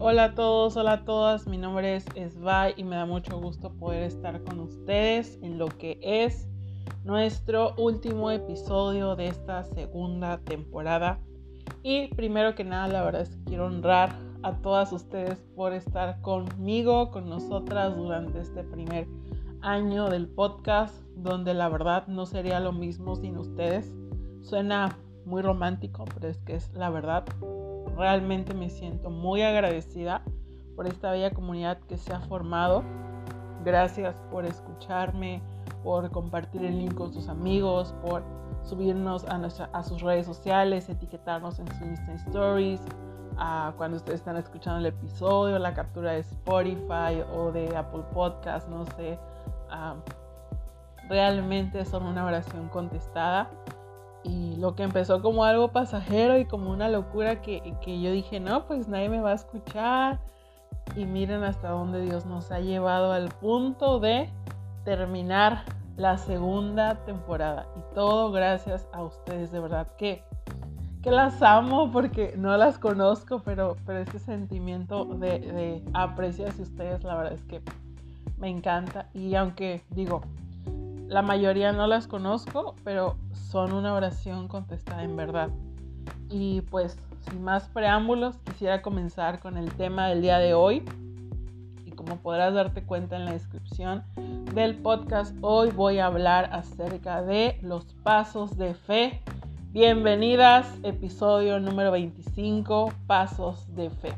hola a todos, hola a todas. Mi nombre es Esbai y me da mucho gusto poder estar con ustedes en lo que es nuestro último episodio de esta segunda temporada. Y primero que nada, la verdad es que quiero honrar a todas ustedes por estar conmigo, con nosotras durante este primer año del podcast, donde la verdad no sería lo mismo sin ustedes. Suena muy romántico, pero es que es la verdad. Realmente me siento muy agradecida por esta bella comunidad que se ha formado. Gracias por escucharme, por compartir el link con sus amigos, por subirnos a, sus redes sociales, etiquetarnos en sus Stories, cuando ustedes están escuchando el episodio, la captura de Spotify o de Apple Podcast, no sé. realmente son una oración contestada y lo que empezó como algo pasajero y como una locura que, yo dije, no, pues nadie me va a escuchar. Y miren hasta dónde Dios nos ha llevado al punto de terminar la segunda temporada. Y todo gracias a ustedes, de verdad que, que las amo porque no las conozco, pero, pero ese sentimiento de, de aprecio hacia ustedes, la verdad es que me encanta. Y aunque digo, la mayoría no las conozco, pero son una oración contestada en verdad. Y pues, sin más preámbulos, quisiera comenzar con el tema del día de hoy. Y como podrás darte cuenta en la descripción del podcast, hoy voy a hablar acerca de los pasos de fe. Bienvenidas, episodio número 25, Pasos de Fe.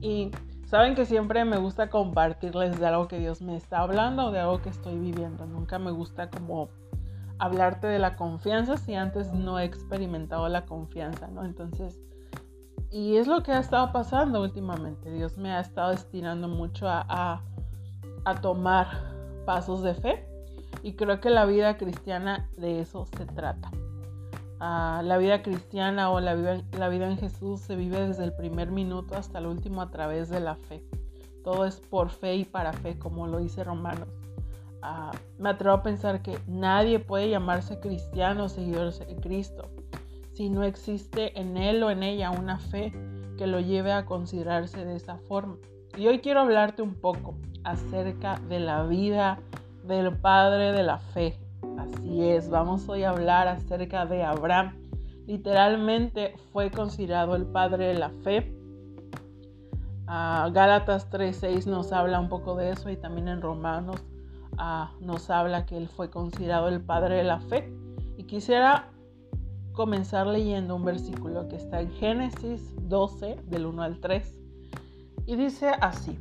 Y Saben que siempre me gusta compartirles de algo que Dios me está hablando o de algo que estoy viviendo. Nunca me gusta como hablarte de la confianza si antes no he experimentado la confianza, ¿no? Entonces, y es lo que ha estado pasando últimamente. Dios me ha estado estirando mucho a, a tomar pasos de fe y creo que la vida cristiana de eso se trata la vida cristiana o la vida, en Jesús se vive desde el primer minuto hasta el último a través de la fe. Todo es por fe y para fe, como lo dice Romanos. Ah, me atrevo a pensar que nadie puede llamarse cristiano o seguidor de Cristo si no existe en él o en ella una fe que lo lleve a considerarse de esa forma. Y hoy quiero hablarte un poco acerca de la vida del Padre de la Fe, Así es, vamos hoy a hablar acerca de Abraham. Literalmente fue considerado el padre de la fe. Uh, Gálatas 3:6 nos habla un poco de eso y también en Romanos ah, nos habla que él fue considerado el padre de la fe. Y quisiera comenzar leyendo un versículo que está en Génesis 12 del 1 al 3. Y dice así,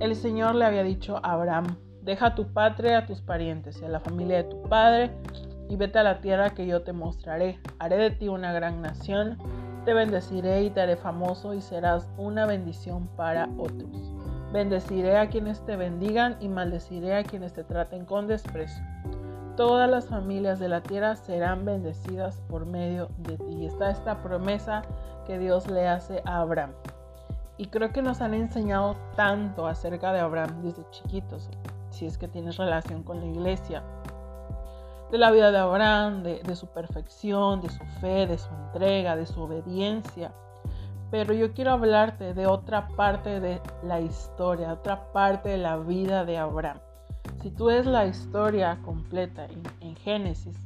el Señor le había dicho a Abraham, Deja a tu patria, a tus parientes y a la familia de tu padre y vete a la tierra que yo te mostraré. Haré de ti una gran nación, te bendeciré y te haré famoso y serás una bendición para otros. Bendeciré a quienes te bendigan y maldeciré a quienes te traten con desprecio. Todas las familias de la tierra serán bendecidas por medio de ti. Y está esta promesa que Dios le hace a Abraham. Y creo que nos han enseñado tanto acerca de Abraham desde chiquitos si es que tienes relación con la iglesia, de la vida de Abraham, de, su perfección, de su fe, de su entrega, de su obediencia. Pero yo quiero hablarte de otra parte de la historia, otra parte de la vida de Abraham. Si tú ves la historia completa en, Génesis,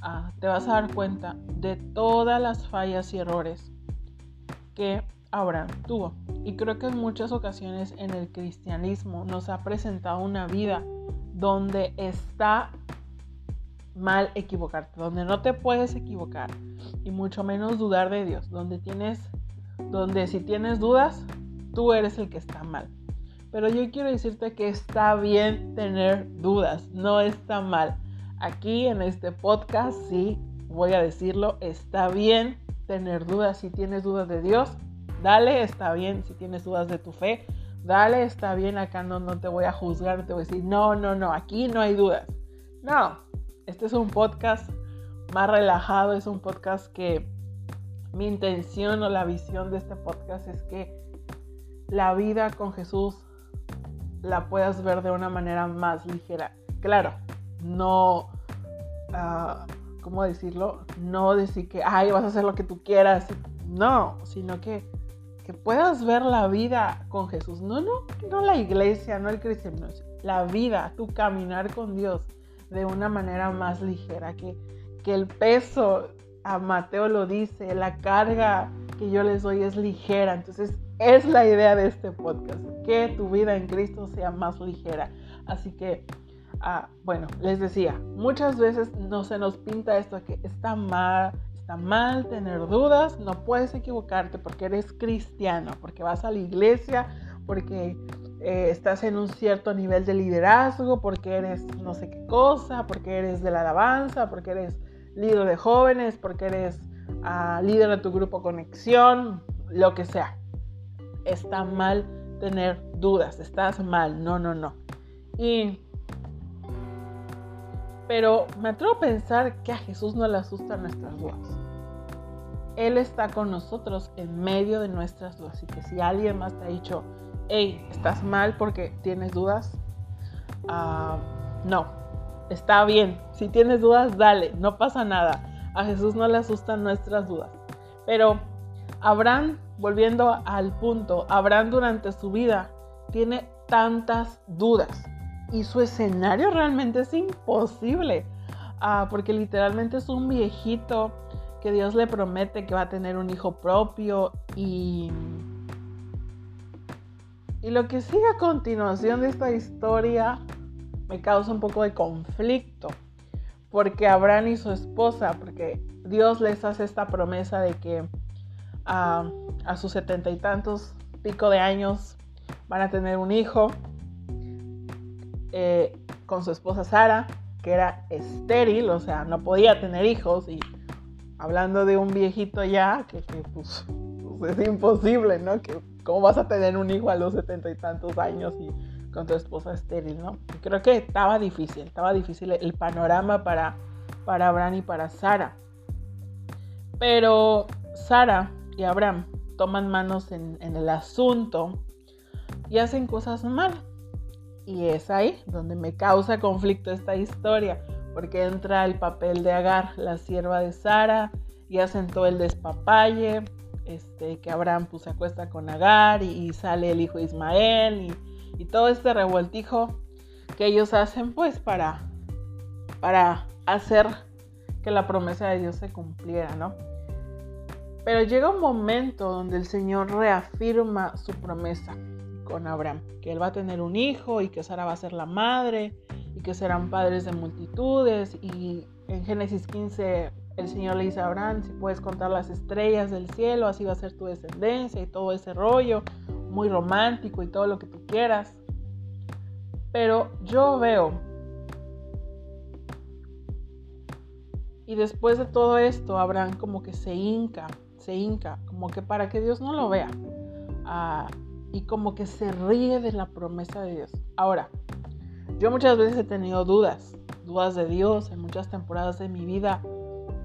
ah, te vas a dar cuenta de todas las fallas y errores que Abraham tuvo. Y creo que en muchas ocasiones en el cristianismo nos ha presentado una vida donde está mal equivocarte, donde no te puedes equivocar y mucho menos dudar de Dios, donde tienes, donde si tienes dudas, tú eres el que está mal. Pero yo quiero decirte que está bien tener dudas, no está mal. Aquí en este podcast, sí, voy a decirlo, está bien tener dudas. Si tienes dudas de Dios, Dale, está bien si tienes dudas de tu fe. Dale, está bien, acá no, no te voy a juzgar, te voy a decir, no, no, no, aquí no hay dudas. No, este es un podcast más relajado, es un podcast que mi intención o la visión de este podcast es que la vida con Jesús la puedas ver de una manera más ligera. Claro, no, uh, ¿cómo decirlo? No decir que, ay, vas a hacer lo que tú quieras. No, sino que puedas ver la vida con Jesús. No, no, no la iglesia, no el cristianismo, la vida, tu caminar con Dios de una manera más ligera, que, que el peso, a Mateo lo dice, la carga que yo les doy es ligera. Entonces, es la idea de este podcast, que tu vida en Cristo sea más ligera. Así que, ah, bueno, les decía, muchas veces no se nos pinta esto que está mal, está mal tener dudas, no puedes equivocarte porque eres cristiano, porque vas a la iglesia, porque eh, estás en un cierto nivel de liderazgo, porque eres no sé qué cosa, porque eres de la alabanza, porque eres líder de jóvenes, porque eres ah, líder de tu grupo conexión, lo que sea está mal tener dudas, estás mal, no, no, no. Y pero me atrevo a pensar que a Jesús no le asustan nuestras dudas. Él está con nosotros en medio de nuestras dudas. Y que si alguien más te ha dicho, hey, estás mal porque tienes dudas, ah, no, está bien. Si tienes dudas, dale, no pasa nada. A Jesús no le asustan nuestras dudas. Pero Abraham volviendo al punto, Abraham durante su vida tiene tantas dudas y su escenario realmente es imposible, ah, porque literalmente es un viejito que Dios le promete que va a tener un hijo propio y... Y lo que sigue a continuación de esta historia me causa un poco de conflicto, porque Abraham y su esposa, porque Dios les hace esta promesa de que a, sus setenta y tantos pico de años van a tener un hijo eh, con su esposa Sara, que era estéril, o sea, no podía tener hijos y hablando de un viejito ya, que, pues, pues, es imposible, ¿no? Que, ¿Cómo vas a tener un hijo a los setenta y tantos años y con tu esposa estéril, ¿no? creo que estaba difícil, estaba difícil el panorama para, para Abraham y para Sara. Pero Sara y Abraham toman manos en, el asunto y hacen cosas mal. Y es ahí donde me causa conflicto esta historia, porque entra el papel de Agar, la sierva de Sara, y todo el despapalle, este, que Abraham pues, se acuesta con Agar y, sale el hijo Ismael y, y, todo este revueltijo que ellos hacen pues para, para hacer que la promesa de Dios se cumpliera, ¿no? Pero llega un momento donde el Señor reafirma su promesa con Abraham, que él va a tener un hijo y que Sara va a ser la madre que serán padres de multitudes. Y en Génesis 15 el Señor le dice a Abraham, si puedes contar las estrellas del cielo, así va a ser tu descendencia y todo ese rollo, muy romántico y todo lo que tú quieras. Pero yo veo, y después de todo esto, Abraham como que se hinca se hinca, como que para que Dios no lo vea. Ah, y como que se ríe de la promesa de Dios. Ahora, yo muchas veces he tenido dudas, dudas de Dios en muchas temporadas de mi vida.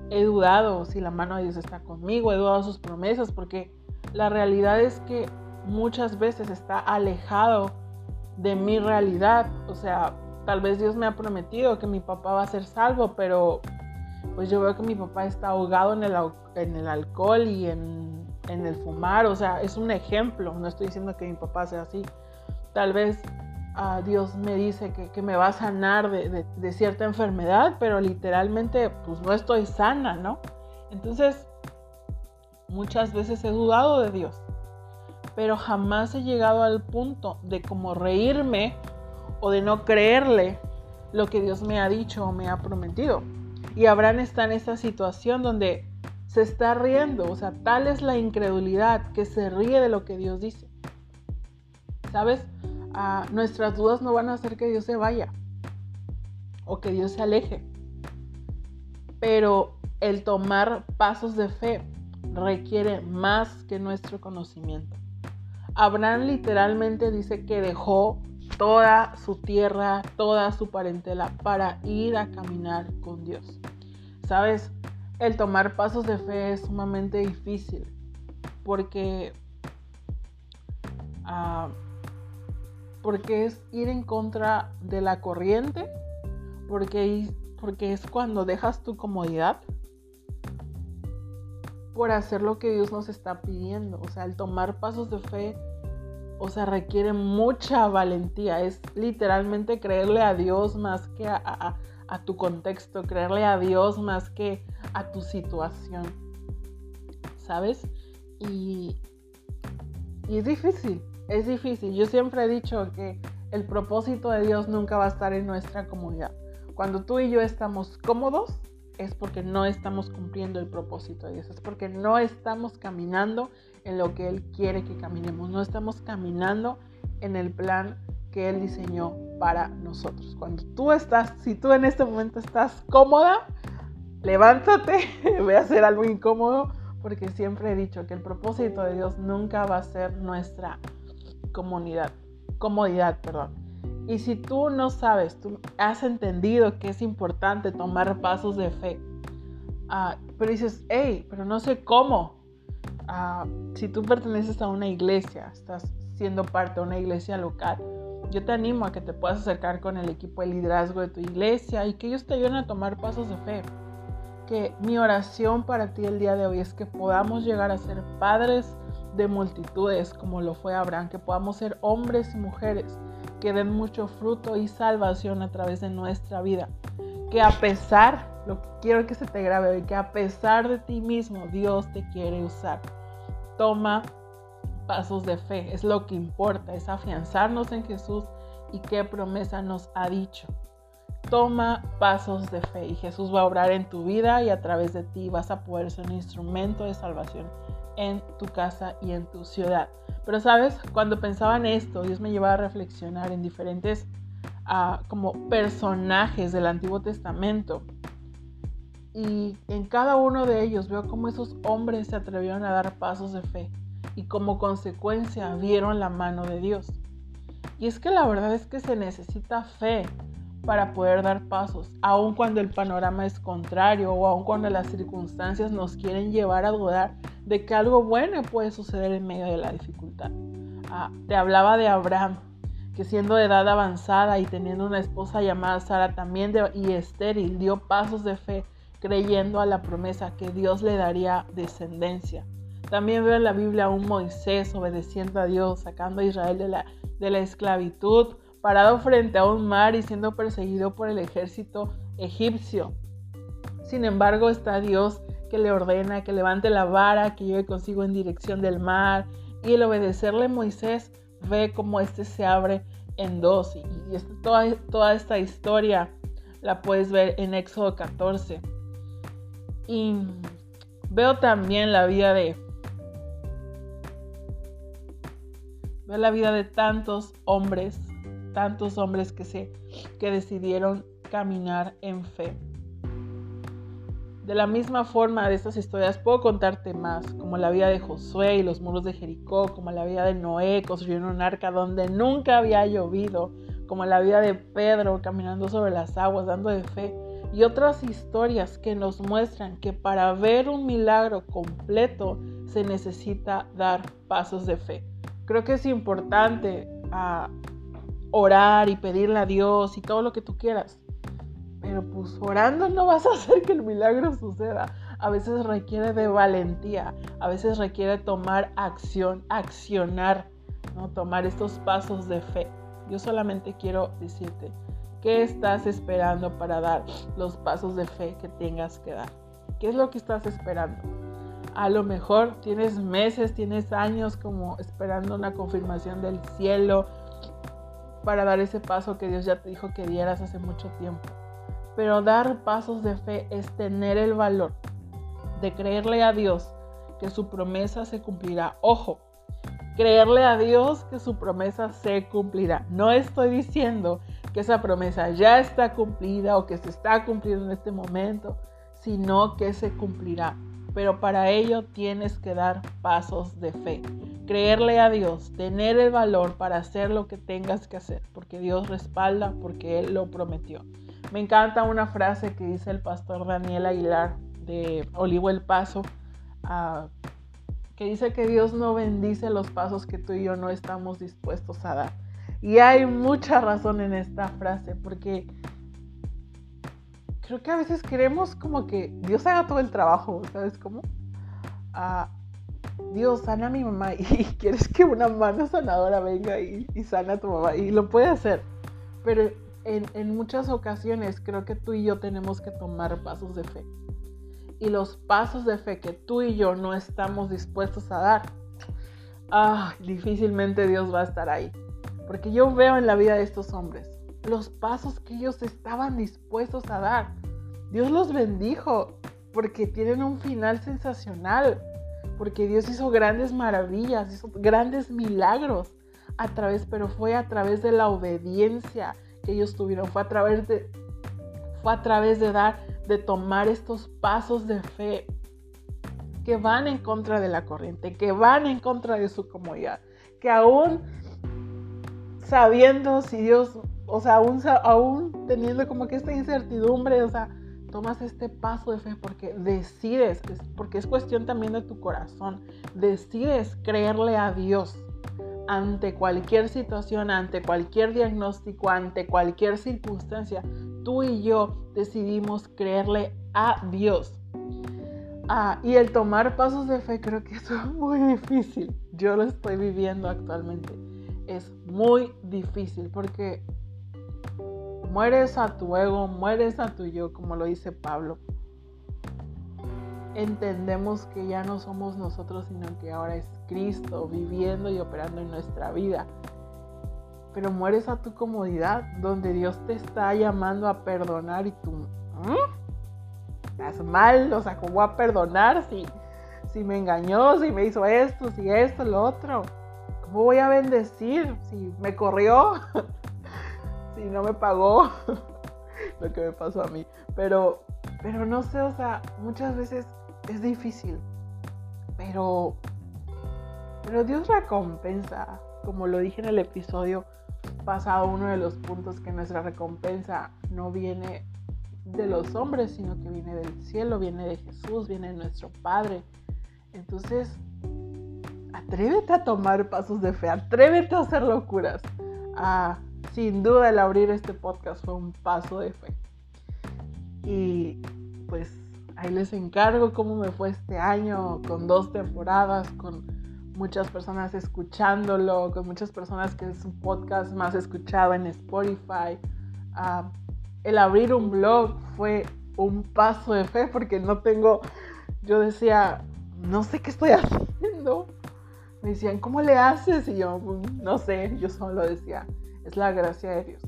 He dudado si la mano de Dios está conmigo, he dudado sus promesas, porque la realidad es que muchas veces está alejado de mi realidad. O sea, tal vez Dios me ha prometido que mi papá va a ser salvo, pero pues yo veo que mi papá está ahogado en el, en el alcohol y en, el fumar, o sea, es un ejemplo, no estoy diciendo que mi papá sea así. Tal vez uh, Dios me dice que, me va a sanar de, de, cierta enfermedad, pero literalmente pues no estoy sana, ¿no? Entonces, muchas veces he dudado de Dios, pero jamás he llegado al punto de como reírme o de no creerle lo que Dios me ha dicho o me ha prometido. Y Abraham está en esta situación donde se está riendo, o sea, tal es la incredulidad que se ríe de lo que Dios dice. ¿Sabes? Nuestras dudas no van a hacer que Dios se vaya o que Dios se aleje. Pero el tomar pasos de fe requiere más que nuestro conocimiento. Abraham literalmente dice que dejó toda su tierra, toda su parentela para ir a caminar con Dios. Sabes, el tomar pasos de fe es sumamente difícil porque, ah, porque es ir en contra de la corriente, porque, es cuando dejas tu comodidad por hacer lo que Dios nos está pidiendo. O sea, el tomar pasos de fe, o sea, requiere mucha valentía. Es literalmente creerle a Dios más que a, tu contexto, creerle a Dios más que a tu situación. ¿Sabes? Y, y es difícil, es difícil. Yo siempre he dicho que el propósito de Dios nunca va a estar en nuestra comunidad. Cuando tú y yo estamos cómodos, es porque no estamos cumpliendo el propósito de Dios, es porque no estamos caminando en lo que Él quiere que caminemos, no estamos caminando en el plan que Él diseñó para nosotros. Cuando tú estás, si tú en este momento estás cómoda, levántate, voy a hacer algo incómodo, porque siempre he dicho que el propósito de Dios nunca va a ser nuestra comunidad, comodidad, perdón. Y si tú no sabes, tú has entendido que es importante tomar pasos de fe, ah, pero dices, hey, pero no sé cómo. Ah, si tú perteneces a una iglesia, estás siendo parte de una iglesia local, yo te animo a que te puedas acercar con el equipo de liderazgo de tu iglesia y que ellos te ayuden a tomar pasos de fe. Que mi oración para ti el día de hoy es que podamos llegar a ser padres de multitudes como lo fue Abraham, que podamos ser hombres y mujeres que den mucho fruto y salvación a través de nuestra vida. Que a pesar, lo quiero que se te grabe hoy, que a pesar de ti mismo, Dios te quiere usar. Toma pasos de fe, es lo que importa, es afianzarnos en Jesús y qué promesa nos ha dicho. Toma pasos de fe y Jesús va a obrar en tu vida y a través de ti vas a poder ser un instrumento de salvación en tu casa y en tu ciudad. Pero sabes, cuando pensaba en esto, Dios me llevaba a reflexionar en diferentes ah, como personajes del Antiguo Testamento. Y en cada uno de ellos veo cómo esos hombres se atrevieron a dar pasos de fe y como consecuencia vieron la mano de Dios. Y es que la verdad es que se necesita fe para poder dar pasos, aun cuando el panorama es contrario o aun cuando las circunstancias nos quieren llevar a dudar de que algo bueno puede suceder en medio de la dificultad. Ah, te hablaba de Abraham, que siendo de edad avanzada y teniendo una esposa llamada Sara también y estéril, dio pasos de fe creyendo a la promesa que Dios le daría descendencia. También veo en la Biblia a un Moisés obedeciendo a Dios, sacando a Israel de la, de la esclavitud, parado frente a un mar y siendo perseguido por el ejército egipcio. Sin embargo, está Dios que le ordena que levante la vara, que lleve consigo en dirección del mar. Y el obedecerle Moisés ve cómo este se abre en dos. Y, toda, esta historia la puedes ver en Éxodo 14. Y veo también la vida de... Veo la vida de tantos hombres, tantos hombres que, se, que decidieron caminar en fe. De la misma forma de estas historias puedo contarte más, como la vida de Josué y los muros de Jericó, como la vida de Noé construyendo un arca donde nunca había llovido, como la vida de Pedro caminando sobre las aguas dando de fe, y otras historias que nos muestran que para ver un milagro completo se necesita dar pasos de fe. Creo que es importante ah, orar y pedirle a Dios y todo lo que tú quieras, pero pues orando no vas a hacer que el milagro suceda. A veces requiere de valentía, a veces requiere tomar acción, accionar, ¿no? tomar estos pasos de fe. Yo solamente quiero decirte, ¿qué estás esperando para dar los pasos de fe que tengas que dar? ¿Qué es lo que estás esperando? A lo mejor tienes meses, tienes años como esperando una confirmación del cielo para dar ese paso que Dios ya te dijo que dieras hace mucho tiempo. Pero dar pasos de fe es tener el valor de creerle a Dios que su promesa se cumplirá. Ojo, creerle a Dios que su promesa se cumplirá. No estoy diciendo que esa promesa ya está cumplida o que se está cumpliendo en este momento, sino que se cumplirá. Pero para ello tienes que dar pasos de fe. Creerle a Dios, tener el valor para hacer lo que tengas que hacer, porque Dios respalda, porque Él lo prometió. Me encanta una frase que dice el pastor Daniel Aguilar de Olivo el Paso, ah, que dice que Dios no bendice los pasos que tú y yo no estamos dispuestos a dar. Y hay mucha razón en esta frase, porque creo que a veces queremos como que Dios haga todo el trabajo, ¿sabes cómo? a Dios, sana a mi mamá y quieres que una mano sanadora venga y, y sana a tu mamá y lo puede hacer. Pero en, en, muchas ocasiones creo que tú y yo tenemos que tomar pasos de fe. Y los pasos de fe que tú y yo no estamos dispuestos a dar, ah, difícilmente Dios va a estar ahí. Porque yo veo en la vida de estos hombres los pasos que ellos estaban dispuestos a dar. Dios los bendijo porque tienen un final sensacional porque Dios hizo grandes maravillas, hizo grandes milagros a través, pero fue a través de la obediencia que ellos tuvieron, fue a través de, fue a través de dar, de tomar estos pasos de fe que van en contra de la corriente, que van en contra de su comodidad, que aún sabiendo si Dios, o sea, aún, teniendo como que esta incertidumbre, o sea, tomas este paso de fe porque decides, porque es cuestión también de tu corazón, decides creerle a Dios ante cualquier situación, ante cualquier diagnóstico, ante cualquier circunstancia. Tú y yo decidimos creerle a Dios. Ah, y el tomar pasos de fe creo que es muy difícil. Yo lo estoy viviendo actualmente. Es muy difícil porque Mueres a tu ego, mueres a tu yo, como lo dice Pablo. Entendemos que ya no somos nosotros, sino que ahora es Cristo viviendo y operando en nuestra vida. Pero mueres a tu comodidad, donde Dios te está llamando a perdonar y tú estás mal, o sea, ¿cómo a perdonar si, si me engañó, si me hizo esto, si esto, lo otro? ¿Cómo voy a bendecir si me corrió? si no me pagó lo que me pasó a mí. Pero, pero no sé, o sea, muchas veces es difícil. Pero, pero Dios recompensa, como lo dije en el episodio pasado, uno de los puntos que nuestra recompensa no viene de los hombres, sino que viene del cielo, viene de Jesús, viene de nuestro Padre. Entonces, atrévete a tomar pasos de fe, atrévete a hacer locuras, a sin duda el abrir este podcast fue un paso de fe. Y pues ahí les encargo cómo me fue este año con dos temporadas, con muchas personas escuchándolo, con muchas personas que es un podcast más escuchado en Spotify. Ah, el abrir un blog fue un paso de fe porque no tengo, yo decía, no sé qué estoy haciendo. Me decían, ¿cómo le haces? Y yo, no sé, yo solo decía, es la gracia de Dios.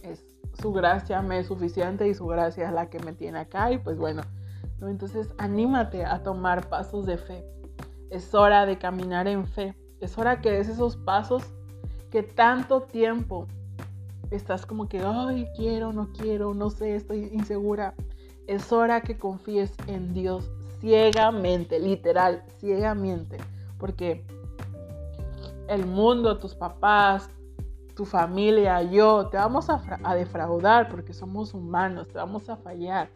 Es su gracia me es suficiente y su gracia es la que me tiene acá y pues bueno, entonces anímate a tomar pasos de fe. Es hora de caminar en fe. Es hora que des esos pasos que tanto tiempo estás como que, ay, quiero, no quiero, no sé, estoy insegura. Es hora que confíes en Dios ciegamente, literal, ciegamente. Porque el mundo, tus papás, tu familia, yo, te vamos a, defraudar porque somos humanos, te vamos a fallar.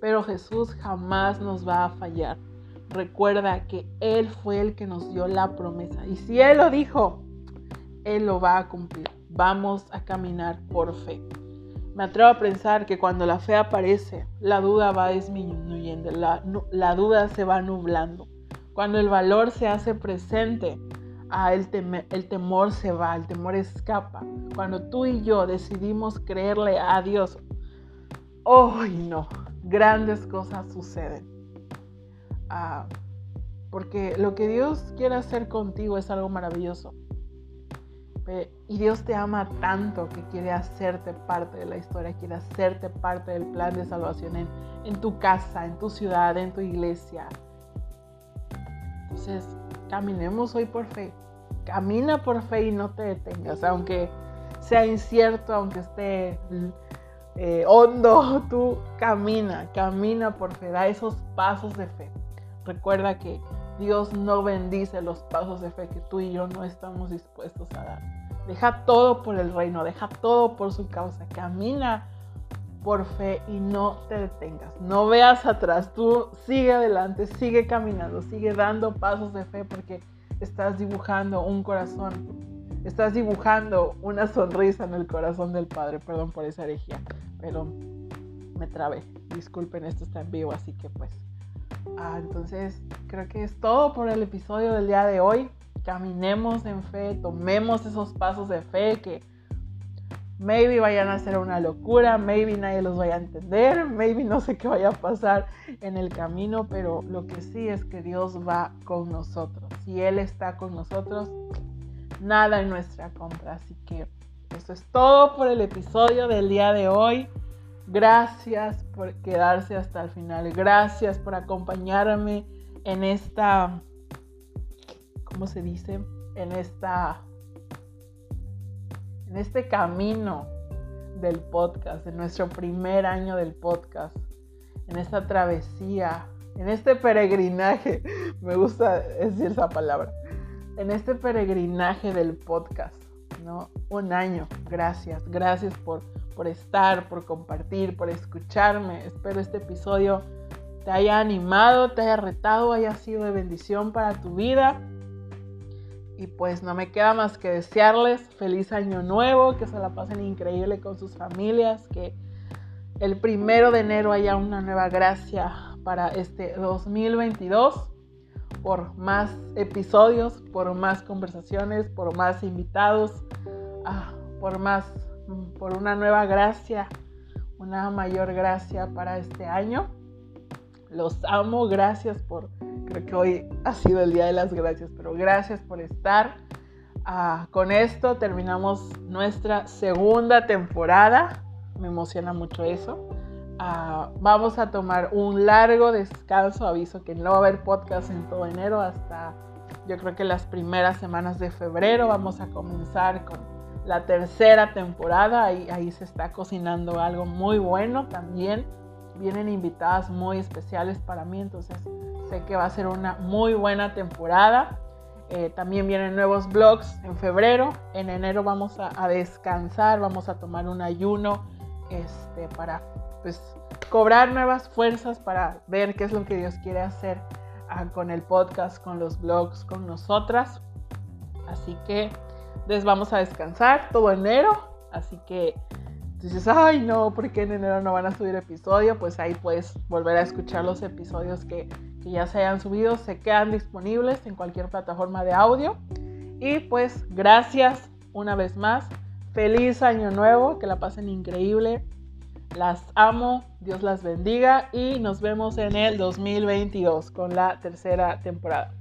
Pero Jesús jamás nos va a fallar. Recuerda que Él fue el que nos dio la promesa. Y si Él lo dijo, Él lo va a cumplir. Vamos a caminar por fe. Me atrevo a pensar que cuando la fe aparece, la duda va disminuyendo, la, la duda se va nublando. Cuando el valor se hace presente, el, el temor se va, el temor escapa. Cuando tú y yo decidimos creerle a Dios, ¡ay no! Grandes cosas suceden. Ah, porque lo que Dios quiere hacer contigo es algo maravilloso. Y Dios te ama tanto que quiere hacerte parte de la historia, quiere hacerte parte del plan de salvación en, en tu casa, en tu ciudad, en tu iglesia. Entonces, caminemos hoy por fe. Camina por fe y no te detengas, aunque sea incierto, aunque esté eh, hondo, tú camina, camina por fe, da esos pasos de fe. Recuerda que Dios no bendice los pasos de fe que tú y yo no estamos dispuestos a dar. Deja todo por el reino, deja todo por su causa. Camina por fe y no te detengas. No veas atrás, tú sigue adelante, sigue caminando, sigue dando pasos de fe porque estás dibujando un corazón, estás dibujando una sonrisa en el corazón del Padre. Perdón por esa herejía, pero me trabé. Disculpen, esto está en vivo, así que pues. Ah, entonces, creo que es todo por el episodio del día de hoy. Caminemos en fe, tomemos esos pasos de fe que maybe vayan a ser una locura, maybe nadie los vaya a entender, maybe no sé qué vaya a pasar en el camino, pero lo que sí es que Dios va con nosotros. Si Él está con nosotros, nada en nuestra contra. Así que eso es todo por el episodio del día de hoy. Gracias por quedarse hasta el final. Gracias por acompañarme en esta, ¿cómo se dice? En esta en este camino del podcast, en nuestro primer año del podcast, en esta travesía, en este peregrinaje, me gusta decir esa palabra, en este peregrinaje del podcast, ¿no? Un año, gracias, gracias por, por estar, por compartir, por escucharme. Espero este episodio te haya animado, te haya retado, haya sido de bendición para tu vida y pues no me queda más que desearles feliz año nuevo, que se la pasen increíble con sus familias, que el primero de enero haya una nueva gracia para este 2022, por más episodios, por más conversaciones, por más invitados, ah, por más, por una nueva gracia, una mayor gracia para este año. Los amo, gracias por Creo que hoy ha sido el Día de las Gracias, pero gracias por estar. Ah, con esto terminamos nuestra segunda temporada. Me emociona mucho eso. Ah, vamos a tomar un largo descanso. Aviso que no va a haber podcast en todo enero hasta yo creo que las primeras semanas de febrero. Vamos a comenzar con la tercera temporada. Ahí, ahí se está cocinando algo muy bueno también. Vienen invitadas muy especiales para mí, entonces Que va a ser una muy buena temporada. Eh, también vienen nuevos vlogs en febrero. En enero vamos a, descansar, vamos a tomar un ayuno este, para pues, cobrar nuevas fuerzas para ver qué es lo que Dios quiere hacer ah, con el podcast, con los vlogs, con nosotras. Así que les vamos a descansar todo enero. Así que dices, ay no, ¿por qué en enero no van a subir episodio? Pues ahí puedes volver a escuchar los episodios que, que ya se hayan subido se quedan disponibles en cualquier plataforma de audio. Y pues gracias una vez más. Feliz año nuevo, que la pasen increíble. Las amo, Dios las bendiga y nos vemos en el 2022 con la tercera temporada.